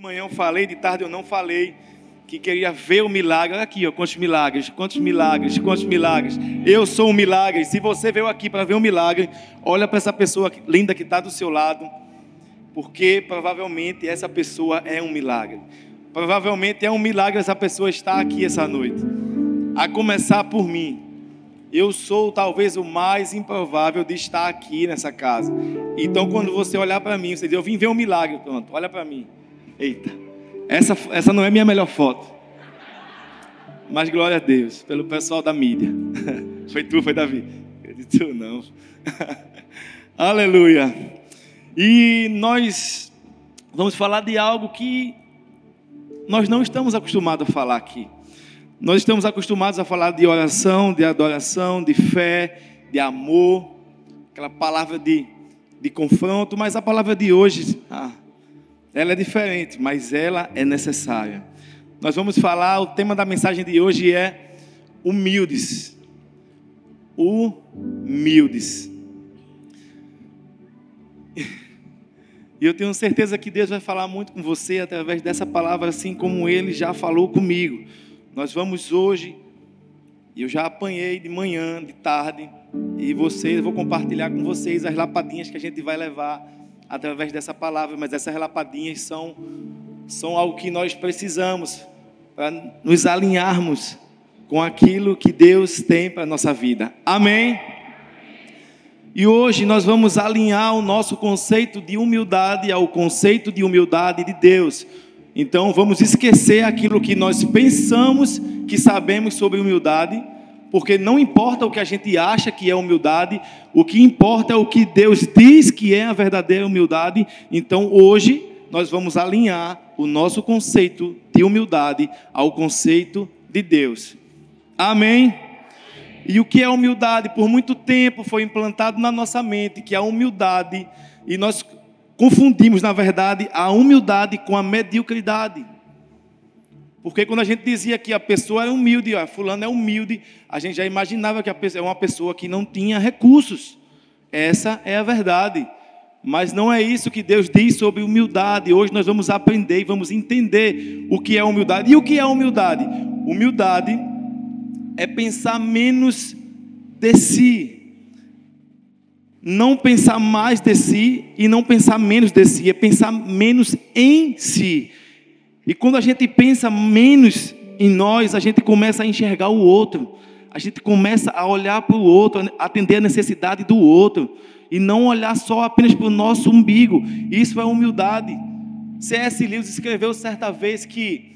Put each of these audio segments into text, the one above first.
manhã eu falei, de tarde eu não falei, que queria ver o milagre. Olha aqui, ó, quantos milagres, quantos milagres, quantos milagres. Eu sou um milagre. Se você veio aqui para ver um milagre, olha para essa pessoa linda que está do seu lado, porque provavelmente essa pessoa é um milagre. Provavelmente é um milagre essa pessoa estar aqui essa noite. A começar por mim. Eu sou talvez o mais improvável de estar aqui nessa casa. Então, quando você olhar para mim, você diz: Eu vim ver um milagre. Pronto, olha para mim. Eita, essa, essa não é minha melhor foto. Mas glória a Deus, pelo pessoal da mídia. Foi tu, foi Davi? Acredito não. Aleluia. E nós vamos falar de algo que nós não estamos acostumados a falar aqui. Nós estamos acostumados a falar de oração, de adoração, de fé, de amor, aquela palavra de, de confronto, mas a palavra de hoje, ah, ela é diferente, mas ela é necessária. Nós vamos falar, o tema da mensagem de hoje é humildes. Humildes. E eu tenho certeza que Deus vai falar muito com você através dessa palavra, assim como Ele já falou comigo. Nós vamos hoje, eu já apanhei de manhã, de tarde, e vocês, vou compartilhar com vocês as lapadinhas que a gente vai levar através dessa palavra, mas essas lapadinhas são, são algo que nós precisamos para nos alinharmos com aquilo que Deus tem para a nossa vida. Amém? E hoje nós vamos alinhar o nosso conceito de humildade ao conceito de humildade de Deus. Então vamos esquecer aquilo que nós pensamos que sabemos sobre humildade, porque não importa o que a gente acha que é humildade, o que importa é o que Deus diz que é a verdadeira humildade. Então hoje nós vamos alinhar o nosso conceito de humildade ao conceito de Deus. Amém? E o que é humildade? Por muito tempo foi implantado na nossa mente que a humildade, e nós confundimos, na verdade, a humildade com a mediocridade. Porque quando a gente dizia que a pessoa é humilde, ó, fulano é humilde, a gente já imaginava que a pessoa é uma pessoa que não tinha recursos. Essa é a verdade. Mas não é isso que Deus diz sobre humildade. Hoje nós vamos aprender e vamos entender o que é humildade. E o que é humildade? Humildade é pensar menos de si não pensar mais de si e não pensar menos de si, é pensar menos em si. E quando a gente pensa menos em nós, a gente começa a enxergar o outro, a gente começa a olhar para o outro, atender a necessidade do outro, e não olhar só apenas para o nosso umbigo. Isso é humildade. C.S. Lewis escreveu certa vez que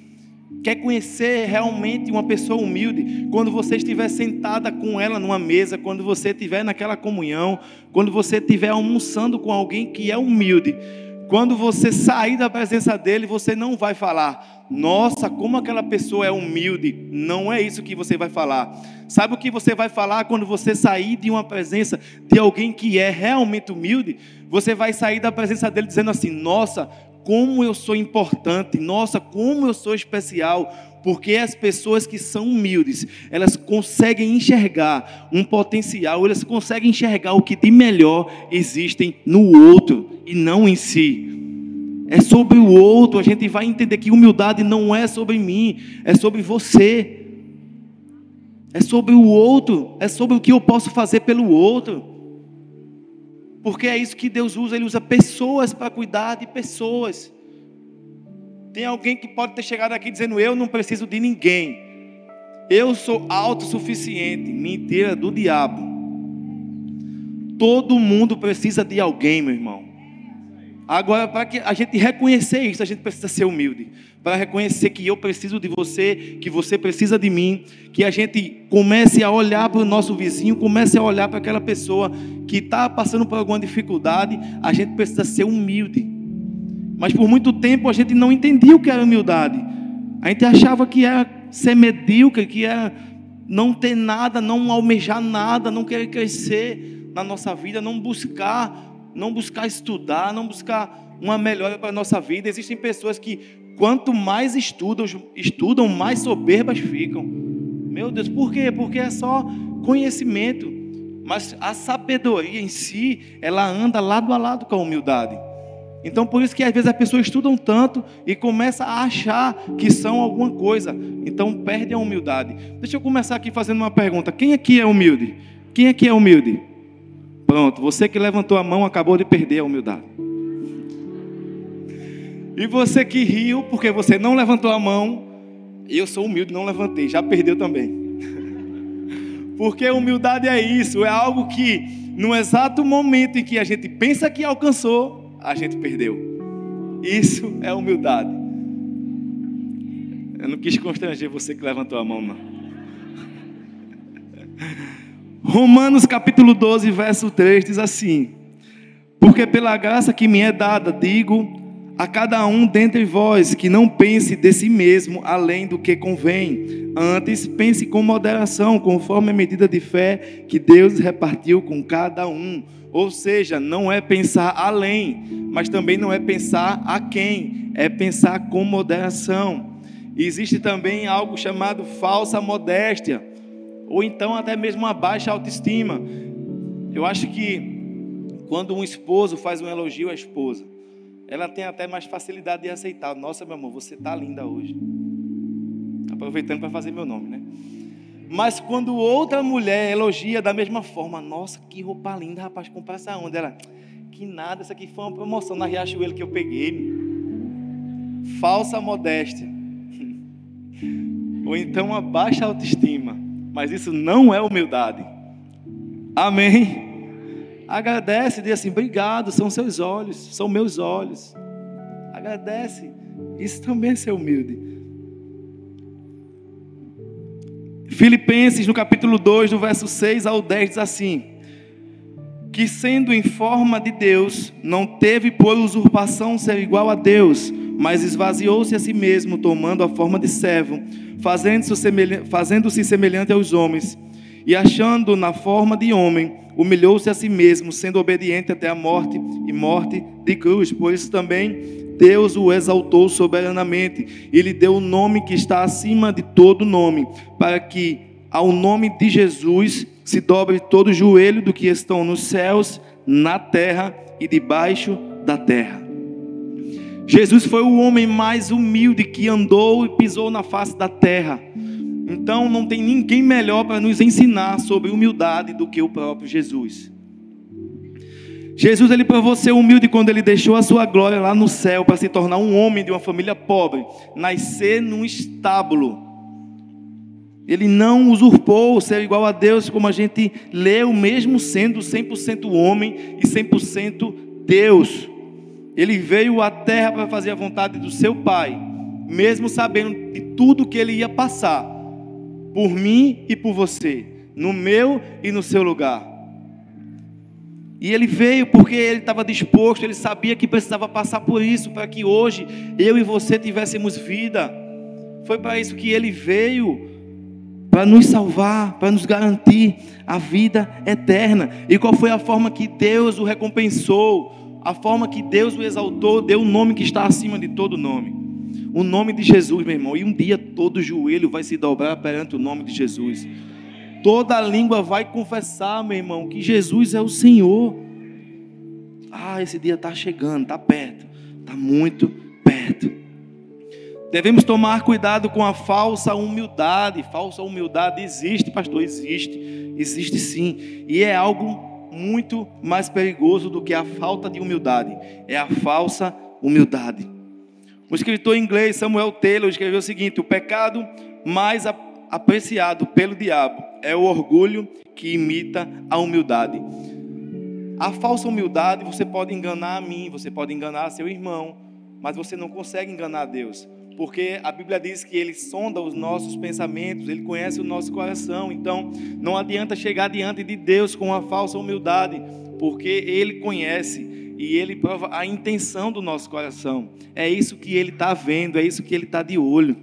quer conhecer realmente uma pessoa humilde, quando você estiver sentada com ela numa mesa, quando você estiver naquela comunhão, quando você estiver almoçando com alguém que é humilde, quando você sair da presença dele, você não vai falar, nossa, como aquela pessoa é humilde. Não é isso que você vai falar. Sabe o que você vai falar quando você sair de uma presença de alguém que é realmente humilde? Você vai sair da presença dele dizendo assim: Nossa, como eu sou importante, nossa, como eu sou especial, porque as pessoas que são humildes, elas conseguem enxergar um potencial, elas conseguem enxergar o que de melhor existem no outro e não em si. É sobre o outro, a gente vai entender que humildade não é sobre mim, é sobre você. É sobre o outro, é sobre o que eu posso fazer pelo outro. Porque é isso que Deus usa, Ele usa pessoas para cuidar de pessoas. Tem alguém que pode ter chegado aqui dizendo: Eu não preciso de ninguém. Eu sou autossuficiente. Mentira do diabo. Todo mundo precisa de alguém, meu irmão. Agora, para que a gente reconhecer isso, a gente precisa ser humilde. Para reconhecer que eu preciso de você, que você precisa de mim, que a gente comece a olhar para o nosso vizinho, comece a olhar para aquela pessoa que está passando por alguma dificuldade, a gente precisa ser humilde. Mas por muito tempo a gente não entendia o que era humildade. A gente achava que era ser medíocre, que era não ter nada, não almejar nada, não querer crescer na nossa vida, não buscar não buscar estudar, não buscar uma melhora para a nossa vida. Existem pessoas que, quanto mais estudam, estudam, mais soberbas ficam. Meu Deus, por quê? Porque é só conhecimento. Mas a sabedoria em si, ela anda lado a lado com a humildade. Então, por isso que às vezes as pessoas estudam tanto e começam a achar que são alguma coisa. Então, perdem a humildade. Deixa eu começar aqui fazendo uma pergunta: quem aqui é humilde? Quem aqui é humilde? Pronto, você que levantou a mão acabou de perder a humildade. E você que riu porque você não levantou a mão, eu sou humilde, não levantei, já perdeu também. Porque humildade é isso, é algo que no exato momento em que a gente pensa que alcançou, a gente perdeu. Isso é humildade. Eu não quis constranger você que levantou a mão, não. Romanos capítulo 12, verso 3 diz assim: Porque pela graça que me é dada, digo a cada um dentre vós que não pense de si mesmo além do que convém, antes pense com moderação, conforme a medida de fé que Deus repartiu com cada um. Ou seja, não é pensar além, mas também não é pensar a quem, é pensar com moderação. existe também algo chamado falsa modéstia, ou então até mesmo uma baixa autoestima. Eu acho que quando um esposo faz um elogio à esposa, ela tem até mais facilidade de aceitar. Nossa, meu amor, você está linda hoje. Aproveitando para fazer meu nome, né? Mas quando outra mulher elogia da mesma forma, nossa, que roupa linda, rapaz, comprar essa onda. Ela, que nada, isso aqui foi uma promoção na Riachuelo que eu peguei. Falsa modéstia. Ou então uma baixa autoestima. Mas isso não é humildade. Amém? Agradece, diz assim: obrigado, são seus olhos, são meus olhos. Agradece. Isso também é ser humilde. Filipenses, no capítulo 2, do verso 6 ao 10, diz assim: Que sendo em forma de Deus, não teve por usurpação ser igual a Deus, mas esvaziou-se a si mesmo, tomando a forma de servo, fazendo-se semelhante, fazendo semelhante aos homens, e achando na forma de homem, humilhou-se a si mesmo, sendo obediente até a morte e morte de cruz. Por isso também Deus o exaltou soberanamente e lhe deu o nome que está acima de todo nome, para que ao nome de Jesus se dobre todo o joelho do que estão nos céus, na terra e debaixo da terra. Jesus foi o homem mais humilde que andou e pisou na face da terra. Então não tem ninguém melhor para nos ensinar sobre humildade do que o próprio Jesus. Jesus ele provou ser humilde quando ele deixou a sua glória lá no céu para se tornar um homem de uma família pobre, nascer num estábulo. Ele não usurpou ser igual a Deus, como a gente leu, mesmo sendo 100% homem e 100% Deus. Ele veio à terra para fazer a vontade do seu Pai, mesmo sabendo de tudo que ele ia passar, por mim e por você, no meu e no seu lugar. E ele veio porque ele estava disposto, ele sabia que precisava passar por isso, para que hoje eu e você tivéssemos vida. Foi para isso que ele veio, para nos salvar, para nos garantir a vida eterna. E qual foi a forma que Deus o recompensou? A forma que Deus o exaltou, deu um nome que está acima de todo nome. O nome de Jesus, meu irmão. E um dia todo joelho vai se dobrar perante o nome de Jesus. Toda língua vai confessar, meu irmão, que Jesus é o Senhor. Ah, esse dia está chegando, está perto, está muito perto. Devemos tomar cuidado com a falsa humildade. Falsa humildade existe, pastor, existe, existe sim, e é algo muito mais perigoso do que a falta de humildade. É a falsa humildade. O escritor inglês Samuel Taylor escreveu o seguinte: o pecado mais apreciado pelo diabo é o orgulho que imita a humildade. A falsa humildade, você pode enganar a mim, você pode enganar seu irmão, mas você não consegue enganar Deus, porque a Bíblia diz que Ele sonda os nossos pensamentos, Ele conhece o nosso coração, então não adianta chegar diante de Deus com a falsa humildade, porque Ele conhece e Ele prova a intenção do nosso coração, é isso que Ele está vendo, é isso que Ele está de olho.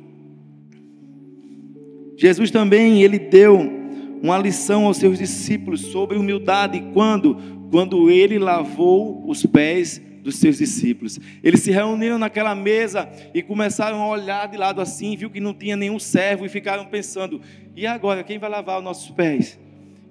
Jesus também, ele deu uma lição aos seus discípulos sobre humildade quando quando ele lavou os pés dos seus discípulos. Eles se reuniram naquela mesa e começaram a olhar de lado assim, viu que não tinha nenhum servo e ficaram pensando: "E agora quem vai lavar os nossos pés?"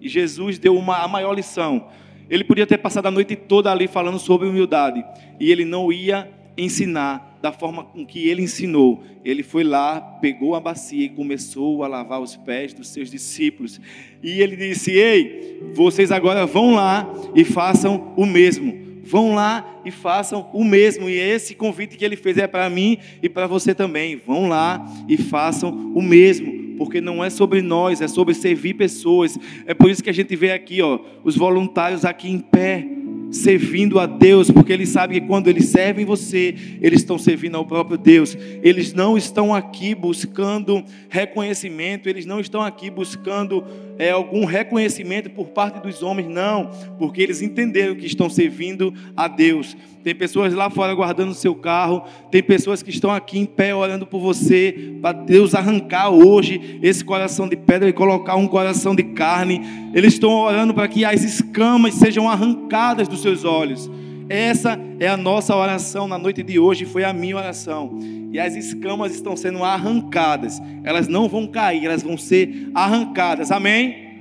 E Jesus deu uma a maior lição. Ele podia ter passado a noite toda ali falando sobre humildade. E ele não ia ensinar da forma com que ele ensinou. Ele foi lá, pegou a bacia e começou a lavar os pés dos seus discípulos. E ele disse: Ei, vocês agora vão lá e façam o mesmo. Vão lá e façam o mesmo. E esse convite que ele fez é para mim e para você também. Vão lá e façam o mesmo porque não é sobre nós, é sobre servir pessoas. É por isso que a gente vê aqui, ó, os voluntários aqui em pé, servindo a Deus, porque eles sabem que quando eles servem você, eles estão servindo ao próprio Deus. Eles não estão aqui buscando reconhecimento, eles não estão aqui buscando é, algum reconhecimento por parte dos homens, não, porque eles entenderam que estão servindo a Deus. Tem pessoas lá fora guardando o seu carro, tem pessoas que estão aqui em pé orando por você, para Deus arrancar hoje esse coração de pedra e colocar um coração de carne. Eles estão orando para que as escamas sejam arrancadas dos seus olhos. Essa é a nossa oração na noite de hoje, foi a minha oração. E as escamas estão sendo arrancadas. Elas não vão cair, elas vão ser arrancadas. Amém?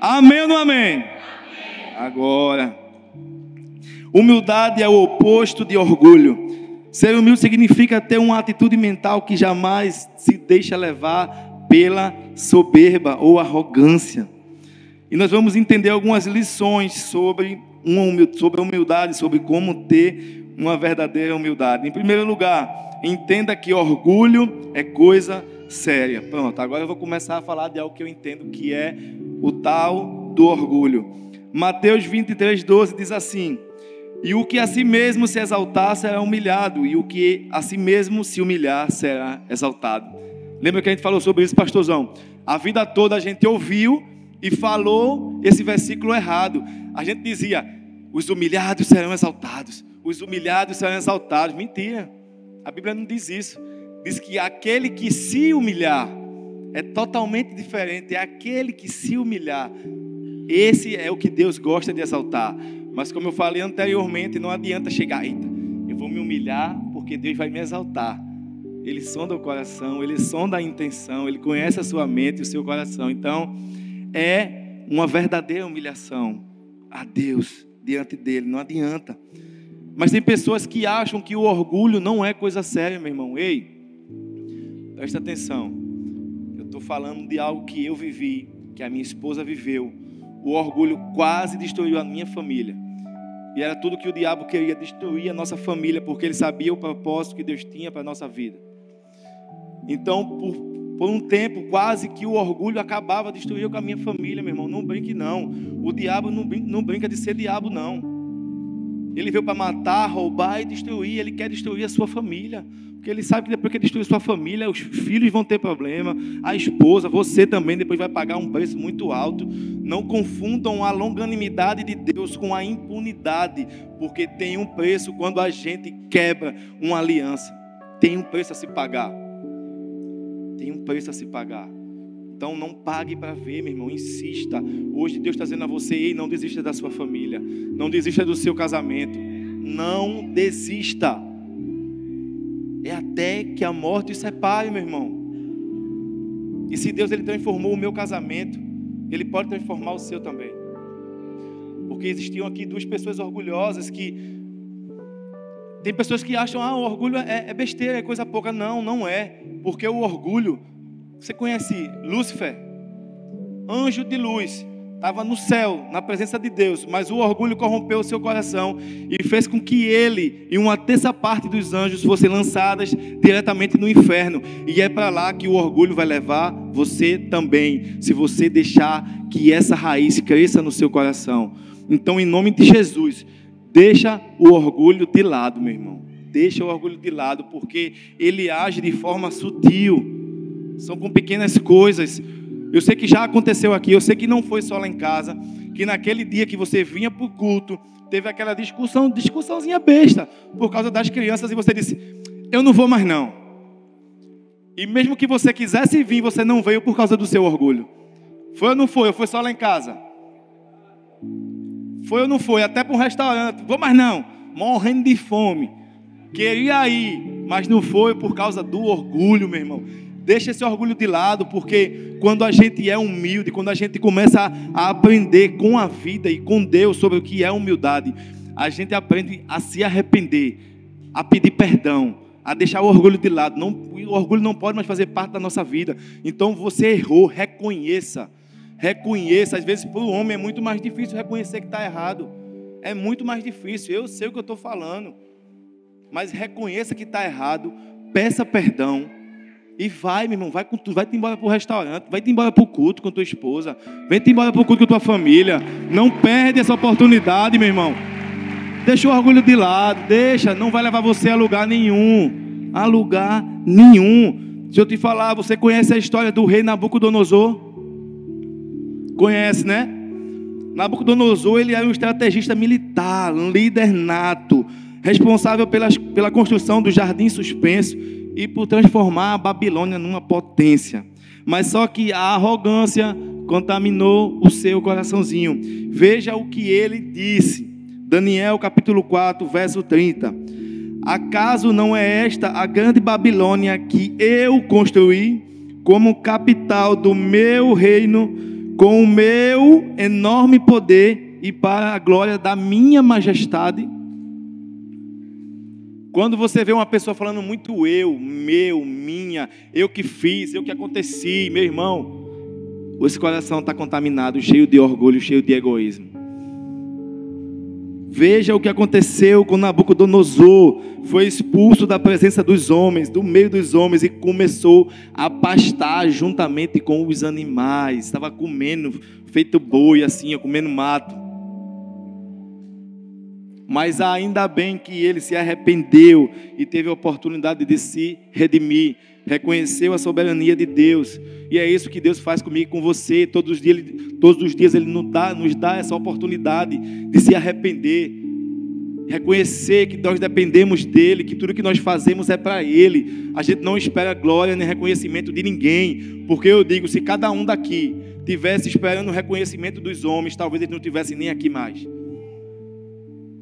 Amém ou não amém? amém. Agora. Humildade é o oposto de orgulho. Ser humilde significa ter uma atitude mental que jamais se deixa levar pela soberba ou arrogância. E nós vamos entender algumas lições sobre, uma sobre a humildade, sobre como ter uma verdadeira humildade. Em primeiro lugar, entenda que orgulho é coisa séria. Pronto, agora eu vou começar a falar de algo que eu entendo que é o tal do orgulho. Mateus 23, 12 diz assim: e o que a si mesmo se exaltar será humilhado, e o que a si mesmo se humilhar será exaltado. Lembra que a gente falou sobre isso, pastorzão? A vida toda a gente ouviu e falou esse versículo errado. A gente dizia: os humilhados serão exaltados, os humilhados serão exaltados. Mentira, a Bíblia não diz isso. Diz que aquele que se humilhar é totalmente diferente, é aquele que se humilhar. Esse é o que Deus gosta de exaltar. Mas como eu falei anteriormente, não adianta chegar, eita, eu vou me humilhar porque Deus vai me exaltar. Ele sonda o coração, ele sonda a intenção, ele conhece a sua mente e o seu coração. Então, é uma verdadeira humilhação a Deus diante dele, não adianta. Mas tem pessoas que acham que o orgulho não é coisa séria, meu irmão. Ei, presta atenção. Eu estou falando de algo que eu vivi, que a minha esposa viveu o orgulho quase destruiu a minha família. E era tudo que o diabo queria destruir a nossa família, porque ele sabia o propósito que Deus tinha para a nossa vida. Então, por, por um tempo, quase que o orgulho acabava destruindo com a minha família, meu irmão. Não brinque, não. O diabo não brinca, não brinca de ser diabo, não. Ele veio para matar, roubar e destruir. Ele quer destruir a sua família. Porque ele sabe que depois que destruir sua família, os filhos vão ter problema, a esposa, você também depois vai pagar um preço muito alto. Não confundam a longanimidade de Deus com a impunidade, porque tem um preço quando a gente quebra uma aliança. Tem um preço a se pagar. Tem um preço a se pagar. Então não pague para ver, meu irmão, insista. Hoje Deus está dizendo a você: ei, não desista da sua família, não desista do seu casamento, não desista. É até que a morte os separe, meu irmão. E se Deus ele transformou o meu casamento, Ele pode transformar o seu também. Porque existiam aqui duas pessoas orgulhosas que. Tem pessoas que acham, ah, o orgulho é, é besteira, é coisa pouca. Não, não é. Porque o orgulho. Você conhece Lúcifer? Anjo de luz estava no céu, na presença de Deus, mas o orgulho corrompeu o seu coração e fez com que ele e uma terça parte dos anjos fossem lançadas diretamente no inferno. E é para lá que o orgulho vai levar você também, se você deixar que essa raiz cresça no seu coração. Então, em nome de Jesus, deixa o orgulho de lado, meu irmão. Deixa o orgulho de lado, porque ele age de forma sutil. São com pequenas coisas. Eu sei que já aconteceu aqui, eu sei que não foi só lá em casa, que naquele dia que você vinha para o culto, teve aquela discussão, discussãozinha besta, por causa das crianças, e você disse: Eu não vou mais não. E mesmo que você quisesse vir, você não veio por causa do seu orgulho. Foi ou não foi? Ou foi só lá em casa? Foi ou não foi? Até para um restaurante. Vou mais não. Morrendo de fome. Queria ir, mas não foi por causa do orgulho, meu irmão. Deixa esse orgulho de lado, porque quando a gente é humilde, quando a gente começa a, aprender com a vida e com Deus sobre o que é humildade, a gente aprende a se arrepender, a pedir perdão, a deixar o orgulho de lado. Não, o orgulho não pode mais fazer parte da nossa vida. Então você errou, reconheça. Reconheça. Às vezes para o homem é muito mais difícil reconhecer que está errado. É muito mais difícil. Eu sei o que eu estou falando. Mas reconheça que está errado, peça perdão e vai, meu irmão, vai com tu, vai-te embora para o restaurante, vai-te embora para o culto com tua esposa, vem-te embora para o culto com tua família. Não perde essa oportunidade, meu irmão. Deixa o orgulho de lado, deixa, não vai levar você a lugar nenhum. A lugar nenhum. Se eu te falar, você conhece a história do rei Nabucodonosor? Conhece, né? Nabucodonosor, ele era um estrategista militar, um líder nato, responsável pela, pela construção do jardim suspenso e por transformar a Babilônia numa potência. Mas só que a arrogância contaminou o seu coraçãozinho. Veja o que ele disse. Daniel capítulo 4, verso 30. Acaso não é esta a grande Babilônia que eu construí como capital do meu reino, com o meu enorme poder e para a glória da minha majestade? Quando você vê uma pessoa falando muito eu, meu, minha, eu que fiz, eu que aconteci, meu irmão, esse coração está contaminado, cheio de orgulho, cheio de egoísmo. Veja o que aconteceu com Nabucodonosor. Foi expulso da presença dos homens, do meio dos homens, e começou a pastar juntamente com os animais. Estava comendo, feito boi, assim, comendo mato mas ainda bem que ele se arrependeu e teve a oportunidade de se redimir, reconheceu a soberania de Deus, e é isso que Deus faz comigo e com você, todos os dias, todos os dias Ele nos dá, nos dá essa oportunidade de se arrepender, reconhecer que nós dependemos dEle, que tudo que nós fazemos é para Ele, a gente não espera glória nem reconhecimento de ninguém, porque eu digo, se cada um daqui tivesse esperando o reconhecimento dos homens, talvez eles não tivessem nem aqui mais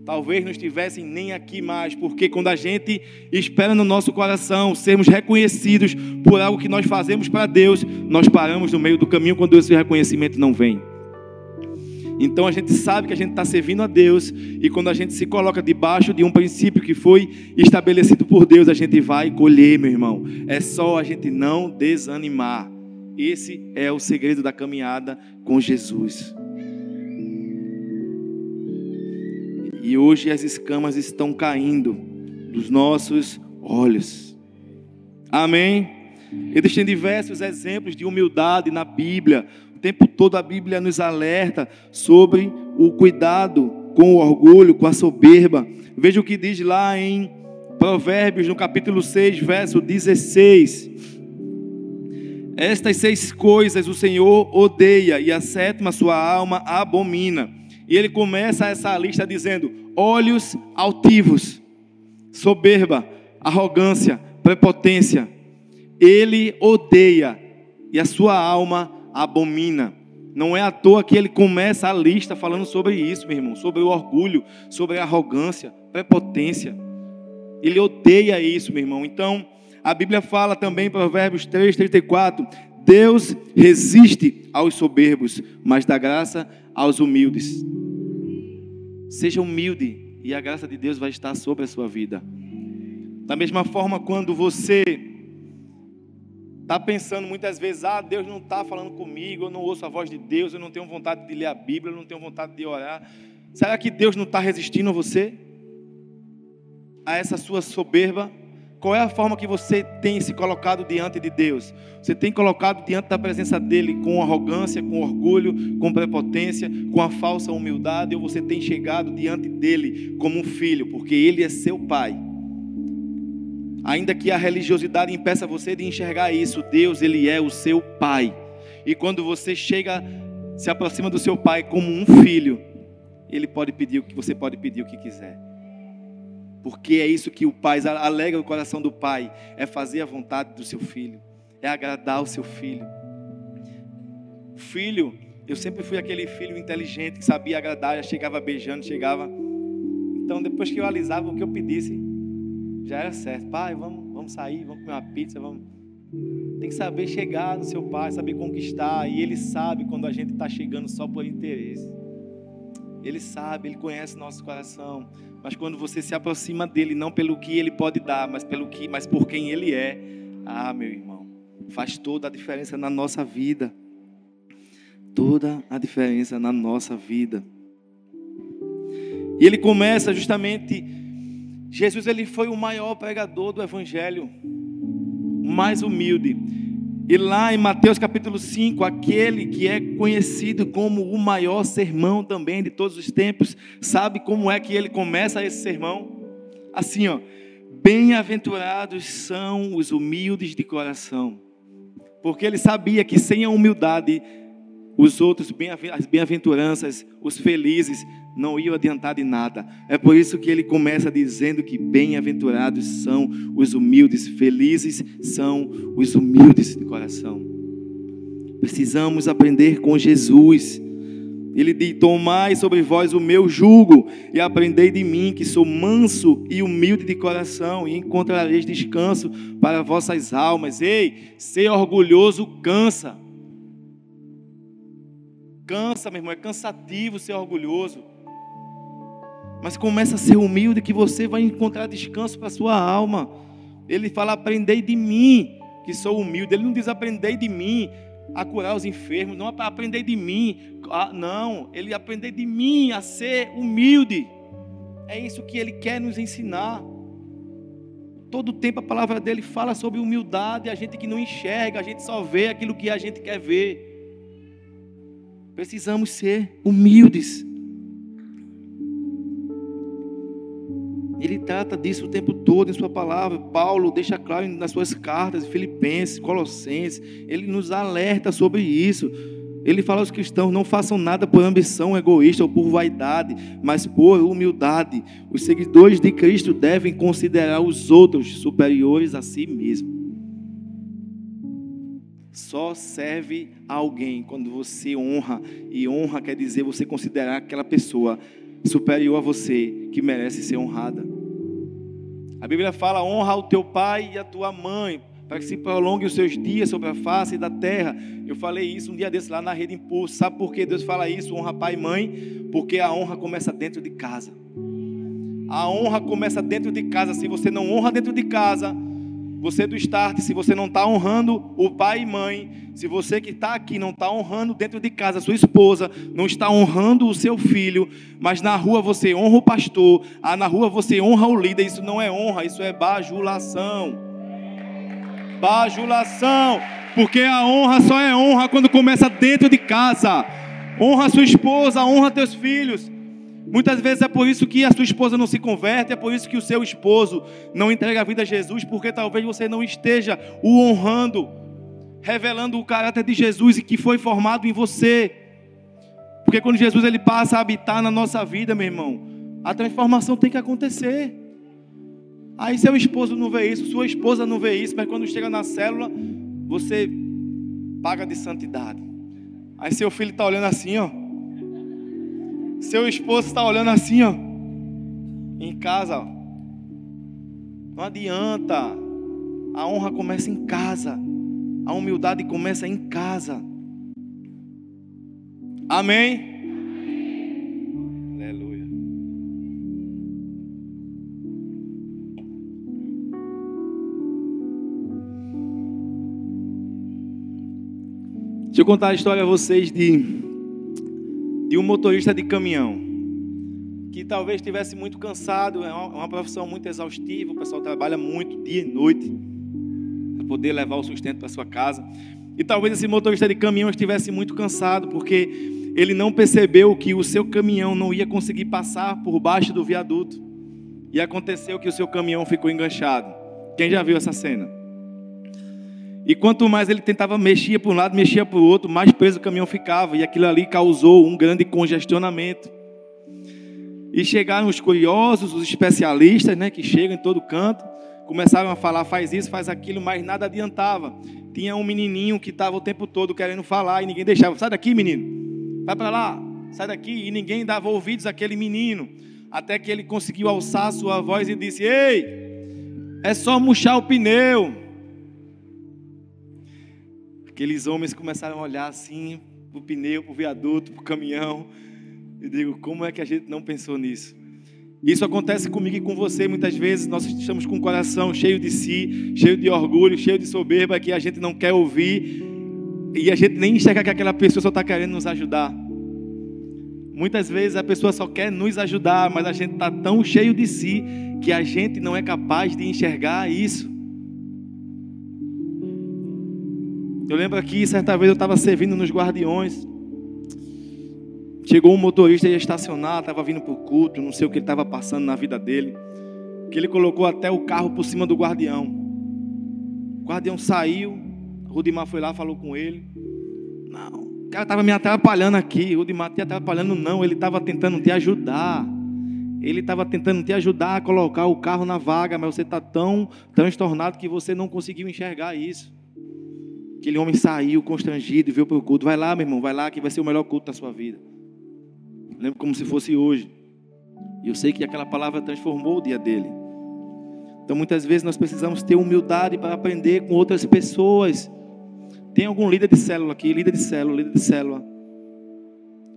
talvez não estivessem nem aqui mais, porque quando a gente espera no nosso coração sermos reconhecidos por algo que nós fazemos para Deus, nós paramos no meio do caminho quando esse reconhecimento não vem. Então a gente sabe que a gente está servindo a Deus, e quando a gente se coloca debaixo de um princípio que foi estabelecido por Deus, a gente vai colher, meu irmão. É só a gente não desanimar. Esse é o segredo da caminhada com Jesus. E hoje as escamas estão caindo dos nossos olhos. Amém? Existem diversos exemplos de humildade na Bíblia. O tempo todo a Bíblia nos alerta sobre o cuidado com o orgulho, com a soberba. Veja o que diz lá em Provérbios, no capítulo 6, verso 16. Estas seis coisas o Senhor odeia, e a sétima sua alma abomina e ele começa essa lista dizendo: olhos altivos, soberba, arrogância, prepotência. Ele odeia e a sua alma abomina. Não é à toa que ele começa a lista falando sobre isso, meu irmão, sobre o orgulho, sobre a arrogância, prepotência. Ele odeia isso, meu irmão. Então, a Bíblia fala também Provérbios 3, 34: Deus resiste aos soberbos, mas dá graça aos humildes. Seja humilde e a graça de Deus vai estar sobre a sua vida. Da mesma forma, quando você está pensando muitas vezes, ah, Deus não está falando comigo, eu não ouço a voz de Deus, eu não tenho vontade de ler a Bíblia, eu não tenho vontade de orar. Será que Deus não está resistindo a você? A essa sua soberba? Qual é a forma que você tem se colocado diante de Deus? Você tem colocado diante da presença dele com arrogância, com orgulho, com prepotência, com a falsa humildade, ou você tem chegado diante dele como um filho, porque ele é seu pai? Ainda que a religiosidade impeça você de enxergar isso, Deus, ele é o seu pai. E quando você chega, se aproxima do seu pai como um filho, ele pode pedir o que você pode pedir o que quiser. Porque é isso que o pai alegra o coração do pai, é fazer a vontade do seu filho, é agradar o seu filho. Filho, eu sempre fui aquele filho inteligente que sabia agradar, já chegava beijando, chegava. Então, depois que eu alisava o que eu pedisse, já era certo. Pai, vamos, vamos sair, vamos comer uma pizza, vamos. Tem que saber chegar no seu pai, saber conquistar. E ele sabe quando a gente está chegando só por interesse. Ele sabe, ele conhece nosso coração. Mas quando você se aproxima dele, não pelo que ele pode dar, mas pelo que, mas por quem ele é, ah, meu irmão, faz toda a diferença na nossa vida. Toda a diferença na nossa vida. E ele começa justamente Jesus ele foi o maior pregador do evangelho, mais humilde. E lá em Mateus capítulo 5, aquele que é conhecido como o maior sermão também de todos os tempos, sabe como é que ele começa esse sermão? Assim, ó: Bem-aventurados são os humildes de coração. Porque ele sabia que sem a humildade os outros, as bem-aventuranças, os felizes, não iam adiantar de nada. É por isso que ele começa dizendo que bem-aventurados são os humildes, felizes são os humildes de coração. Precisamos aprender com Jesus. Ele diz: Tomai sobre vós o meu jugo e aprendei de mim, que sou manso e humilde de coração, e encontrareis descanso para vossas almas. Ei, ser orgulhoso cansa. Cansa, meu irmão, é cansativo ser orgulhoso. Mas começa a ser humilde que você vai encontrar descanso para a sua alma. Ele fala: aprendei de mim, que sou humilde. Ele não diz aprendei de mim a curar os enfermos, não aprendei de mim. Ah, não, ele aprendei de mim a ser humilde. É isso que ele quer nos ensinar. Todo tempo a palavra dele fala sobre humildade, a gente que não enxerga, a gente só vê aquilo que a gente quer ver. Precisamos ser humildes. Ele trata disso o tempo todo em sua palavra. Paulo deixa claro nas suas cartas, Filipenses, Colossenses, ele nos alerta sobre isso. Ele fala aos cristãos: não façam nada por ambição egoísta ou por vaidade, mas por humildade. Os seguidores de Cristo devem considerar os outros superiores a si mesmos. Só serve a alguém quando você honra, e honra quer dizer você considerar aquela pessoa superior a você, que merece ser honrada. A Bíblia fala: honra o teu pai e a tua mãe, para que se prolongue os seus dias sobre a face da terra. Eu falei isso um dia desse lá na rede Impulso. Sabe por que Deus fala isso? Honra pai e mãe? Porque a honra começa dentro de casa. A honra começa dentro de casa. Se você não honra dentro de casa, você do start, se você não está honrando o pai e mãe, se você que está aqui não está honrando dentro de casa sua esposa, não está honrando o seu filho, mas na rua você honra o pastor, ah, na rua você honra o líder, isso não é honra, isso é bajulação. Bajulação, porque a honra só é honra quando começa dentro de casa. Honra sua esposa, honra teus filhos. Muitas vezes é por isso que a sua esposa não se converte, é por isso que o seu esposo não entrega a vida a Jesus, porque talvez você não esteja o honrando, revelando o caráter de Jesus e que foi formado em você. Porque quando Jesus ele passa a habitar na nossa vida, meu irmão, a transformação tem que acontecer. Aí seu esposo não vê isso, sua esposa não vê isso, mas quando chega na célula, você paga de santidade. Aí seu filho está olhando assim, ó. Seu esposo está olhando assim, ó, em casa. Ó. Não adianta. A honra começa em casa. A humildade começa em casa. Amém? Deixa eu contar a história a vocês de de um motorista de caminhão que talvez estivesse muito cansado, é uma, é profissão muito exaustiva, o pessoal trabalha muito dia e noite para poder levar o sustento para sua casa. E talvez esse motorista de caminhão estivesse muito cansado porque ele não percebeu que o seu caminhão não ia conseguir passar por baixo do viaduto. E aconteceu que o seu caminhão ficou enganchado. Quem já viu essa cena? E quanto mais ele tentava mexer para um lado, mexia para o outro, mais preso o caminhão ficava. E aquilo ali causou um grande congestionamento. E chegaram os curiosos, os especialistas, né, que chegam em todo canto, começaram a falar, faz isso, faz aquilo, mas nada adiantava. Tinha um menininho que estava o tempo todo querendo falar e ninguém deixava. Sai daqui, menino. Vai para lá. Sai daqui. E ninguém dava ouvidos àquele menino. Até que ele conseguiu alçar sua voz e disse: Ei, é só murchar o pneu. Aqueles homens começaram a olhar assim para o pneu, para o viaduto, para o caminhão. E digo, como é que a gente não pensou nisso? Isso acontece comigo e com você. Muitas vezes nós estamos com o coração cheio de si, cheio de orgulho, cheio de soberba, que a gente não quer ouvir e a gente nem enxerga que aquela pessoa só está querendo nos ajudar. Muitas vezes a pessoa só quer nos ajudar, mas a gente está tão cheio de si que a gente não é capaz de enxergar isso. Eu lembro aqui, certa vez eu estava servindo nos guardiões. Chegou um motorista ia estacionar, estava vindo para o culto, não sei o que ele estava passando na vida dele. Que ele colocou até o carro por cima do guardião. O guardião saiu, Rudimar foi lá, falou com ele. Não, o cara estava me atrapalhando aqui. Rudimar te atrapalhando, não. Ele estava tentando te ajudar. Ele estava tentando te ajudar a colocar o carro na vaga, mas você está tão transtornado que você não conseguiu enxergar isso. Aquele homem saiu constrangido e veio para o culto. Vai lá, meu irmão, vai lá que vai ser o melhor culto da sua vida. Lembro como se fosse hoje. E eu sei que aquela palavra transformou o dia dele. Então muitas vezes nós precisamos ter humildade para aprender com outras pessoas. Tem algum líder de célula aqui? Líder de célula, líder de célula.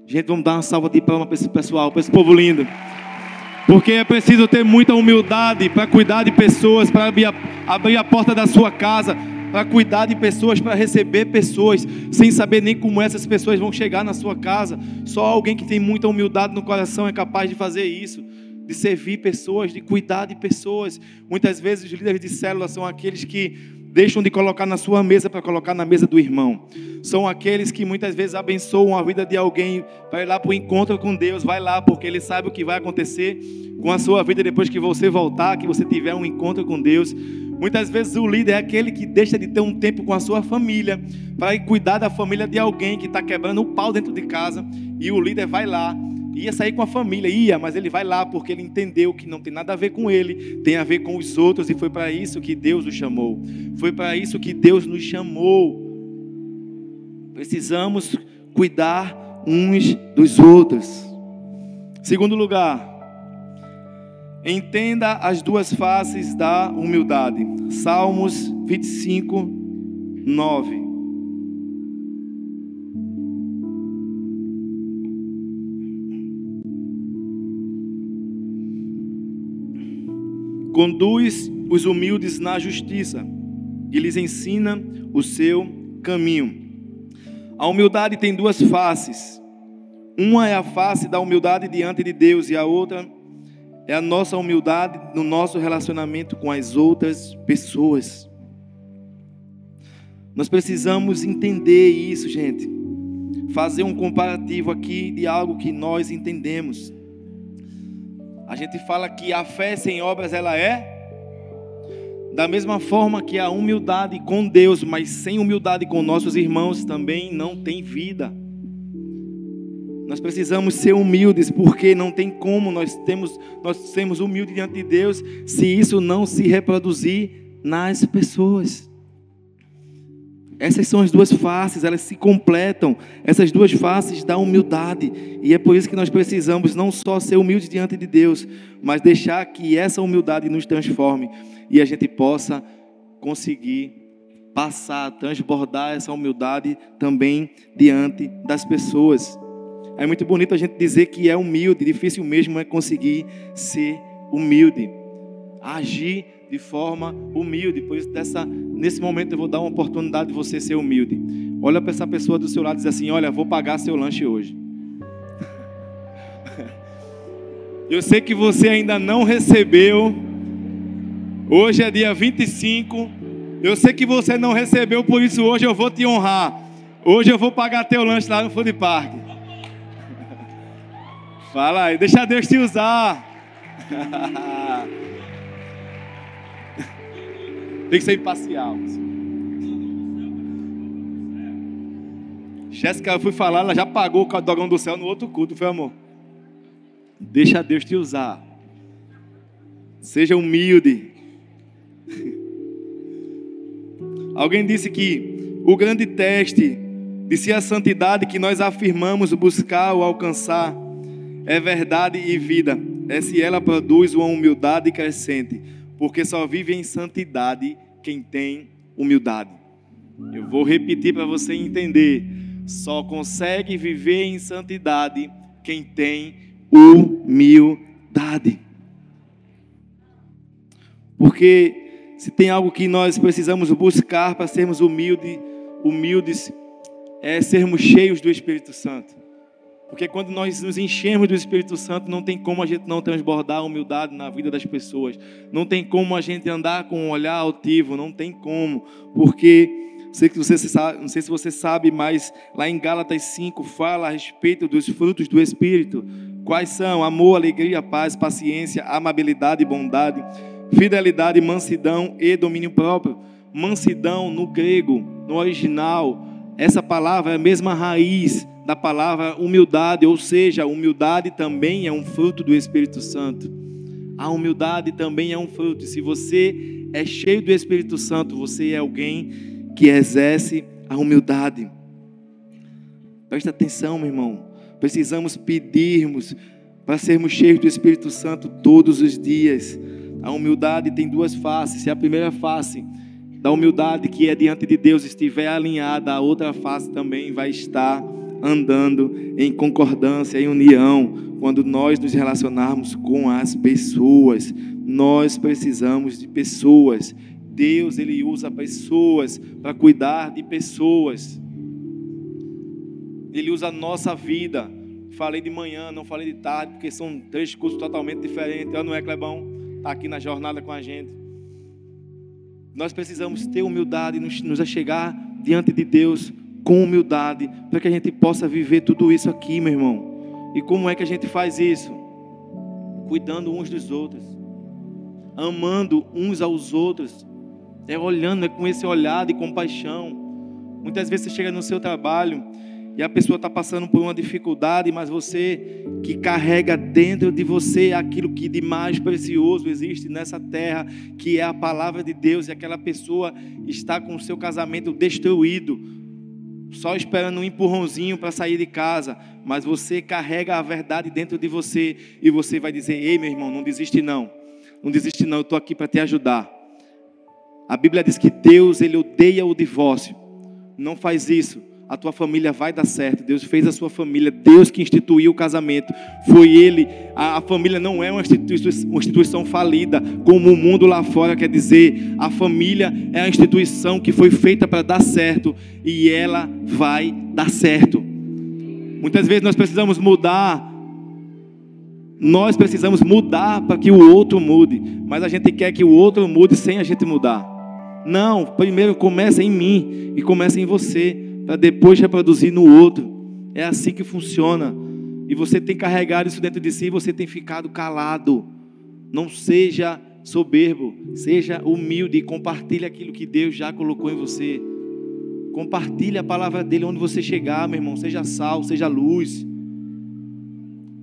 Gente, vamos dar uma salva de palmas para esse pessoal, para esse povo lindo. Porque é preciso ter muita humildade para cuidar de pessoas, para abrir a, abrir a porta da sua casa, para cuidar de pessoas, para receber pessoas, sem saber nem como essas pessoas vão chegar na sua casa. Só alguém que tem muita humildade no coração é capaz de fazer isso, de servir pessoas, de cuidar de pessoas. Muitas vezes os líderes de célula são aqueles que deixam de colocar na sua mesa para colocar na mesa do irmão. São aqueles que muitas vezes abençoam a vida de alguém, vai lá para o encontro com Deus, vai lá porque ele sabe o que vai acontecer com a sua vida depois que você voltar, que você tiver um encontro com Deus. Muitas vezes o líder é aquele que deixa de ter um tempo com a sua família para ir cuidar da família de alguém que está quebrando o pau dentro de casa e o líder vai lá. Ia sair com a família, ia, mas ele vai lá porque ele entendeu que não tem nada a ver com ele, tem a ver com os outros e foi para isso que Deus o chamou. Foi para isso que Deus nos chamou. Precisamos cuidar uns dos outros. Segundo lugar, Entenda as duas faces da humildade. Salmos 25, 9. Conduz os humildes na justiça e lhes ensina o seu caminho. A humildade tem duas faces. Uma é a face da humildade diante de Deus e a outra é a nossa humildade no nosso relacionamento com as outras pessoas. Nós precisamos entender isso, gente. Fazer um comparativo aqui de algo que nós entendemos. A gente fala que a fé sem obras ela é da mesma forma que a humildade com Deus, mas sem humildade com nossos irmãos também não tem vida. Nós precisamos ser humildes, porque não tem como nós temos nós sermos humildes diante de Deus se isso não se reproduzir nas pessoas. Essas são as duas faces, elas se completam, essas duas faces da humildade. E é por isso que nós precisamos não só ser humildes diante de Deus, mas deixar que essa humildade nos transforme e a gente possa conseguir passar, transbordar essa humildade também diante das pessoas. É muito bonito a gente dizer que é humilde, difícil mesmo é conseguir ser humilde, agir de forma humilde. Por isso, dessa, nesse momento, eu vou dar uma oportunidade de você ser humilde. Olha para essa pessoa do seu lado e diz assim: Olha, vou pagar seu lanche hoje. Eu sei que você ainda não recebeu. Hoje é dia 25. Eu sei que você não recebeu, por isso hoje eu vou te honrar. Hoje eu vou pagar teu lanche lá no Food Park. Fala aí, deixa Deus te usar. Tem que ser imparcial. Jéssica, eu fui falar, ela já pagou o dogão do céu no outro culto, foi amor? Deixa Deus te usar. Seja humilde. Alguém disse que o grande teste de se a santidade que nós afirmamos buscar ou alcançar é verdade e vida, é se ela produz uma humildade crescente, porque só vive em santidade quem tem humildade. Eu vou repetir para você entender. Só consegue viver em santidade quem tem humildade. Porque se tem algo que nós precisamos buscar para sermos humildes, é sermos cheios do Espírito Santo. Porque quando nós nos enchemos do Espírito Santo, não tem como a gente não transbordar a humildade na vida das pessoas. Não tem como a gente andar com um olhar altivo, não tem como. Porque, sei que você sabe, não sei se você sabe, mas lá em Gálatas 5 fala a respeito dos frutos do Espírito. Quais são? Amor, alegria, paz, paciência, amabilidade, bondade, fidelidade, mansidão e domínio próprio. Mansidão no grego, no original, essa palavra é a mesma raiz da palavra humildade, ou seja, humildade também é um fruto do Espírito Santo. A humildade também é um fruto. Se você é cheio do Espírito Santo, você é alguém que exerce a humildade. Presta atenção, meu irmão. Precisamos pedirmos para sermos cheios do Espírito Santo todos os dias. A humildade tem duas faces. Se a primeira face da humildade que é diante de Deus estiver alinhada, a outra face também vai estar andando em concordância, em união, quando nós nos relacionarmos com as pessoas. Nós precisamos de pessoas. Deus ele usa pessoas para cuidar de pessoas. Ele usa a nossa vida. Falei de manhã, não falei de tarde, porque são três cursos totalmente diferentes. Eu não é Clebão, está aqui na jornada com a gente. Nós precisamos ter humildade, nos, nos achegar diante de Deus com humildade, para que a gente possa viver tudo isso aqui, meu irmão. E como é que a gente faz isso? Cuidando uns dos outros, amando uns aos outros, é olhando é com esse olhar de compaixão. Muitas vezes você chega no seu trabalho e a pessoa está passando por uma dificuldade, mas você que carrega dentro de você aquilo que de mais precioso existe nessa terra, que é a palavra de Deus, e aquela pessoa está com o seu casamento destruído, só esperando um empurrãozinho para sair de casa, mas você carrega a verdade dentro de você e você vai dizer: Ei, meu irmão, não desiste não, não desiste não, eu estou aqui para te ajudar. A Bíblia diz que Deus ele odeia o divórcio, não faz isso a tua família vai dar certo. Deus fez a sua família, Deus que instituiu o casamento. Foi Ele. A, a família não é uma instituição, uma instituição, falida, como o mundo lá fora quer dizer. A família é a instituição que foi feita para dar certo e ela vai dar certo. Muitas vezes nós precisamos mudar. Nós precisamos mudar para que o outro mude, mas a gente quer que o outro mude sem a gente mudar. Não, primeiro começa em mim e começa em você para depois reproduzir no outro. É assim que funciona. E você tem carregado isso dentro de si, você tem ficado calado. Não seja soberbo, seja humilde e compartilhe aquilo que Deus já colocou em você. Compartilhe a palavra dele onde você chegar, meu irmão. Seja sal, seja luz.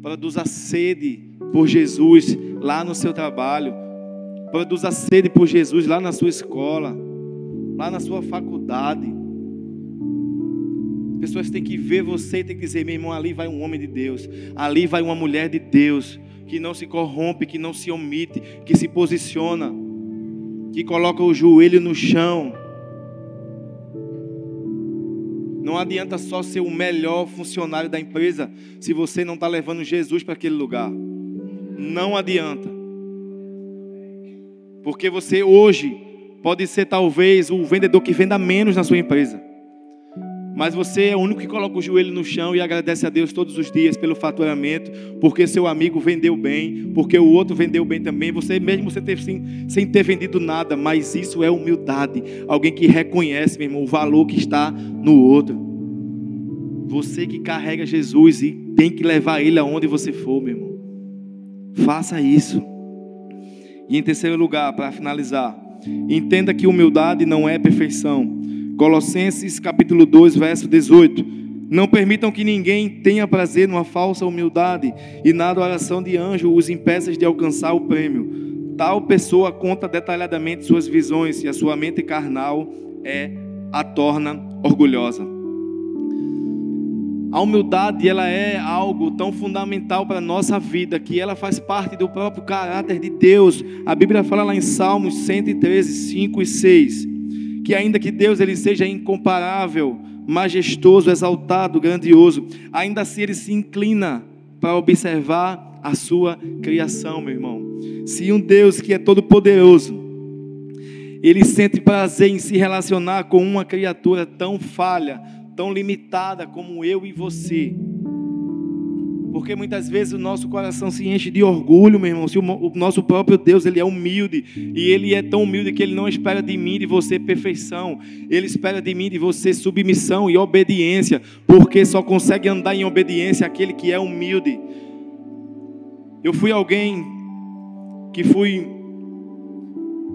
Produza sede por Jesus lá no seu trabalho. Produza sede por Jesus lá na sua escola, lá na sua faculdade. Pessoas têm que ver você e têm que dizer: meu irmão, ali vai um homem de Deus, ali vai uma mulher de Deus, que não se corrompe, que não se omite, que se posiciona, que coloca o joelho no chão. Não adianta só ser o melhor funcionário da empresa se você não está levando Jesus para aquele lugar. Não adianta. Porque você hoje pode ser talvez o vendedor que venda menos na sua empresa. Mas você é o único que coloca o joelho no chão e agradece a Deus todos os dias pelo faturamento, porque seu amigo vendeu bem, porque o outro vendeu bem também. Você mesmo você teve sem, sem ter vendido nada, mas isso é humildade. Alguém que reconhece, meu irmão, o valor que está no outro. Você que carrega Jesus e tem que levar ele aonde você for, meu irmão. Faça isso. E em terceiro lugar, para finalizar, entenda que humildade não é perfeição Colossenses capítulo 2, verso 18. Não permitam que ninguém tenha prazer numa falsa humildade e na adoração de anjo os impeça de alcançar o prêmio. Tal pessoa conta detalhadamente suas visões e a sua mente carnal é a torna orgulhosa. A humildade ela é algo tão fundamental para a nossa vida que ela faz parte do próprio caráter de Deus. A Bíblia fala lá em Salmos 113, 5 e 6 que ainda que Deus ele seja incomparável, majestoso, exaltado, grandioso, ainda assim ele se inclina para observar a sua criação, meu irmão. Se um Deus que é todo poderoso, ele sente prazer em se relacionar com uma criatura tão falha, tão limitada como eu e você. Porque muitas vezes o nosso coração se enche de orgulho, meu irmão. Se o nosso próprio Deus, ele é humilde, e ele é tão humilde que ele não espera de mim, de você perfeição. Ele espera de mim, de você submissão e obediência, porque só consegue andar em obediência aquele que é humilde. Eu fui alguém que fui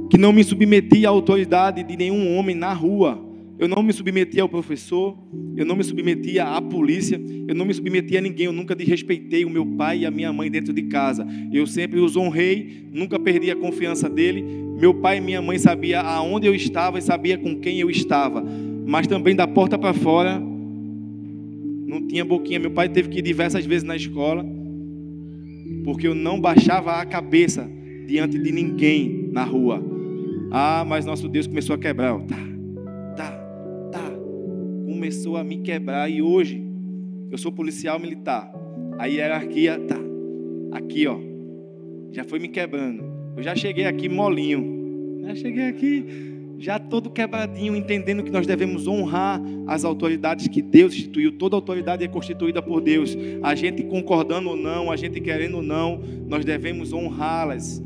que não me submetia à autoridade de nenhum homem na rua. Eu não me submetia ao professor, eu não me submetia à polícia, eu não me submetia a ninguém, eu nunca desrespeitei o meu pai e a minha mãe dentro de casa. Eu sempre os honrei, nunca perdi a confiança dele. Meu pai e minha mãe sabia aonde eu estava e sabia com quem eu estava. Mas também da porta para fora não tinha boquinha. Meu pai teve que ir diversas vezes na escola porque eu não baixava a cabeça diante de ninguém na rua. Ah, mas nosso Deus começou a quebrar. Tá. Começou a me quebrar e hoje eu sou policial militar. A hierarquia tá aqui, ó. Já foi me quebrando. Eu já cheguei aqui molinho. Já cheguei aqui já todo quebradinho, entendendo que nós devemos honrar as autoridades que Deus instituiu. Toda autoridade é constituída por Deus. A gente concordando ou não, a gente querendo ou não, nós devemos honrá-las.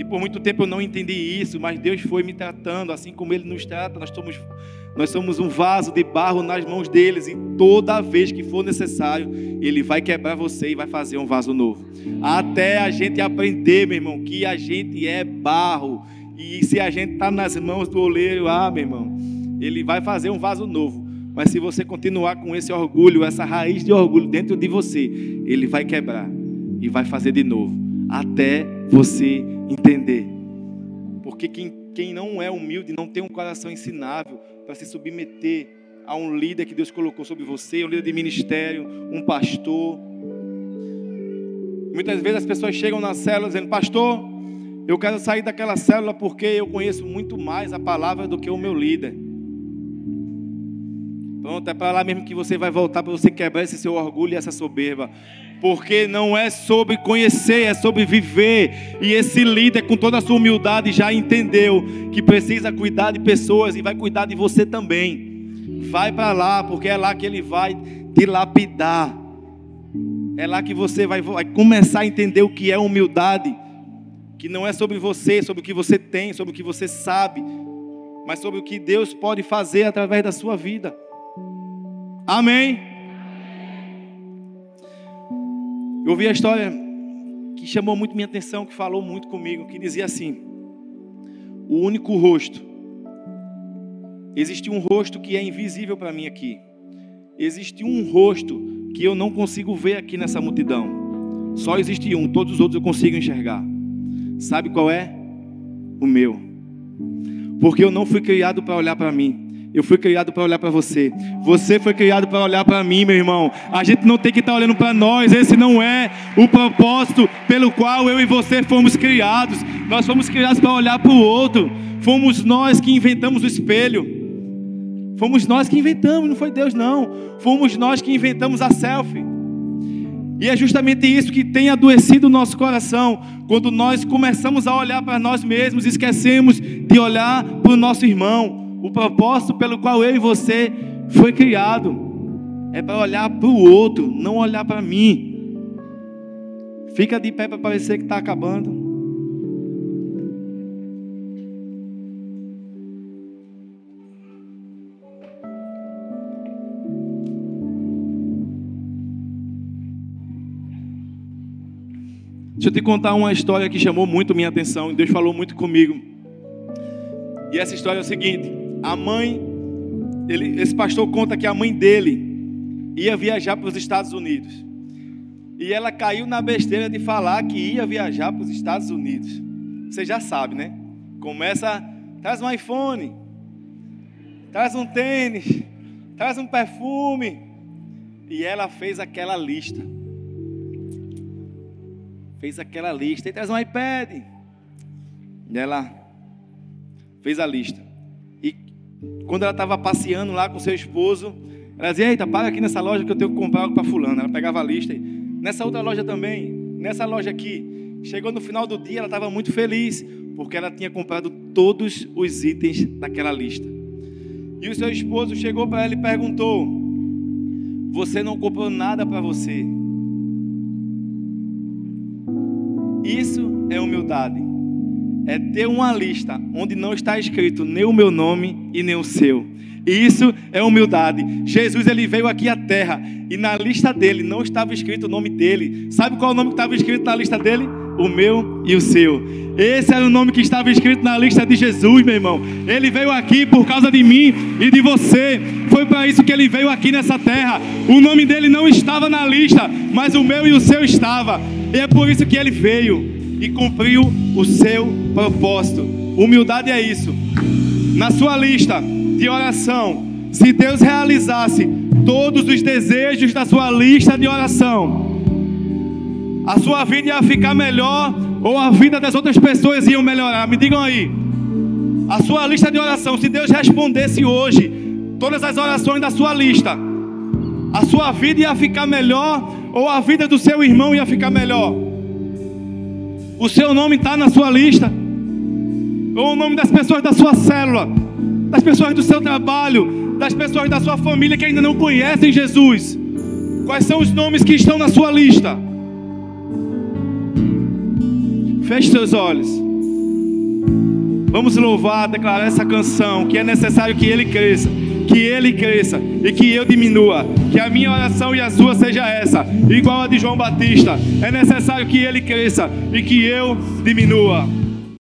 E por muito tempo eu não entendi isso, mas Deus foi me tratando, assim como Ele nos trata. Nós somos, nós somos um vaso de barro nas mãos deles, e toda vez que for necessário, Ele vai quebrar você e vai fazer um vaso novo. Até a gente aprender, meu irmão, que a gente é barro. E se a gente está nas mãos do oleiro, ah, meu irmão, Ele vai fazer um vaso novo. Mas se você continuar com esse orgulho, essa raiz de orgulho dentro de você, Ele vai quebrar e vai fazer de novo. Até você entender. Porque quem, quem não é humilde, não tem um coração ensinável para se submeter a um líder que Deus colocou sobre você, um líder de ministério, um pastor. Muitas vezes as pessoas chegam na célula dizendo: Pastor, eu quero sair daquela célula porque eu conheço muito mais a palavra do que o meu líder. Pronto, é para lá mesmo que você vai voltar para você quebrar esse seu orgulho e essa soberba porque não é sobre conhecer, é sobre viver. E esse líder, com toda a sua humildade, já entendeu que precisa cuidar de pessoas e vai cuidar de você também. Vai para lá, porque é lá que ele vai te lapidar. É lá que você vai, vai começar a entender o que é humildade. Que não é sobre você, sobre o que você tem, sobre o que você sabe, mas sobre o que Deus pode fazer através da sua vida. Amém. Eu ouvi a história que chamou muito minha atenção, que falou muito comigo, que dizia assim: o único rosto. Existe um rosto que é invisível para mim aqui. Existe um rosto que eu não consigo ver aqui nessa multidão. Só existe um, todos os outros eu consigo enxergar. Sabe qual é? O meu. Porque eu não fui criado para olhar para mim. Eu fui criado para olhar para você. Você foi criado para olhar para mim, meu irmão. A gente não tem que estar tá olhando para nós. Esse não é o propósito pelo qual eu e você fomos criados. Nós fomos criados para olhar para o outro. Fomos nós que inventamos o espelho. Fomos nós que inventamos, não foi Deus, não. Fomos nós que inventamos a selfie. E é justamente isso que tem adoecido o nosso coração, quando nós começamos a olhar para nós mesmos, esquecemos de olhar para o nosso irmão, o propósito pelo qual eu e você foi criado é para olhar para o outro, não olhar para mim. Fica de pé para parecer que está acabando. Deixa eu te contar uma história que chamou muito minha atenção e Deus falou muito comigo. E essa história é o seguinte: a mãe, ele, esse pastor conta que a mãe dele ia viajar para os Estados Unidos. E ela caiu na besteira de falar que ia viajar para os Estados Unidos. Você já sabe, né? Começa, traz um iPhone, traz um tênis, traz um perfume. E ela fez aquela lista. Fez aquela lista. E traz um iPad. E ela fez a lista. Quando ela estava passeando lá com seu esposo, ela dizia: Eita, para aqui nessa loja que eu tenho que comprar algo para Fulano. Ela pegava a lista. E nessa outra loja também, nessa loja aqui. Chegou no final do dia, ela estava muito feliz, porque ela tinha comprado todos os itens daquela lista. E o seu esposo chegou para ela e perguntou: Você não comprou nada para você? Isso é humildade. É ter uma lista onde não está escrito nem o meu nome e nem o seu. Isso é humildade. Jesus ele veio aqui à terra e na lista dele não estava escrito o nome dele. Sabe qual é o nome que estava escrito na lista dele? O meu e o seu. Esse era o nome que estava escrito na lista de Jesus, meu irmão. Ele veio aqui por causa de mim e de você. Foi para isso que ele veio aqui nessa terra. O nome dele não estava na lista, mas o meu e o seu estava. E é por isso que ele veio e cumpriu o seu propósito. Humildade é isso. Na sua lista de oração, se Deus realizasse todos os desejos da sua lista de oração, a sua vida ia ficar melhor ou a vida das outras pessoas ia melhorar? Me digam aí. A sua lista de oração, se Deus respondesse hoje todas as orações da sua lista, a sua vida ia ficar melhor ou a vida do seu irmão ia ficar melhor? O seu nome está na sua lista, ou o nome das pessoas da sua célula, das pessoas do seu trabalho, das pessoas da sua família que ainda não conhecem Jesus. Quais são os nomes que estão na sua lista? Feche seus olhos. Vamos louvar, declarar essa canção que é necessário que ele cresça que ele cresça e que eu diminua. Que a minha oração e a sua seja essa, igual a de João Batista. É necessário que ele cresça e que eu diminua.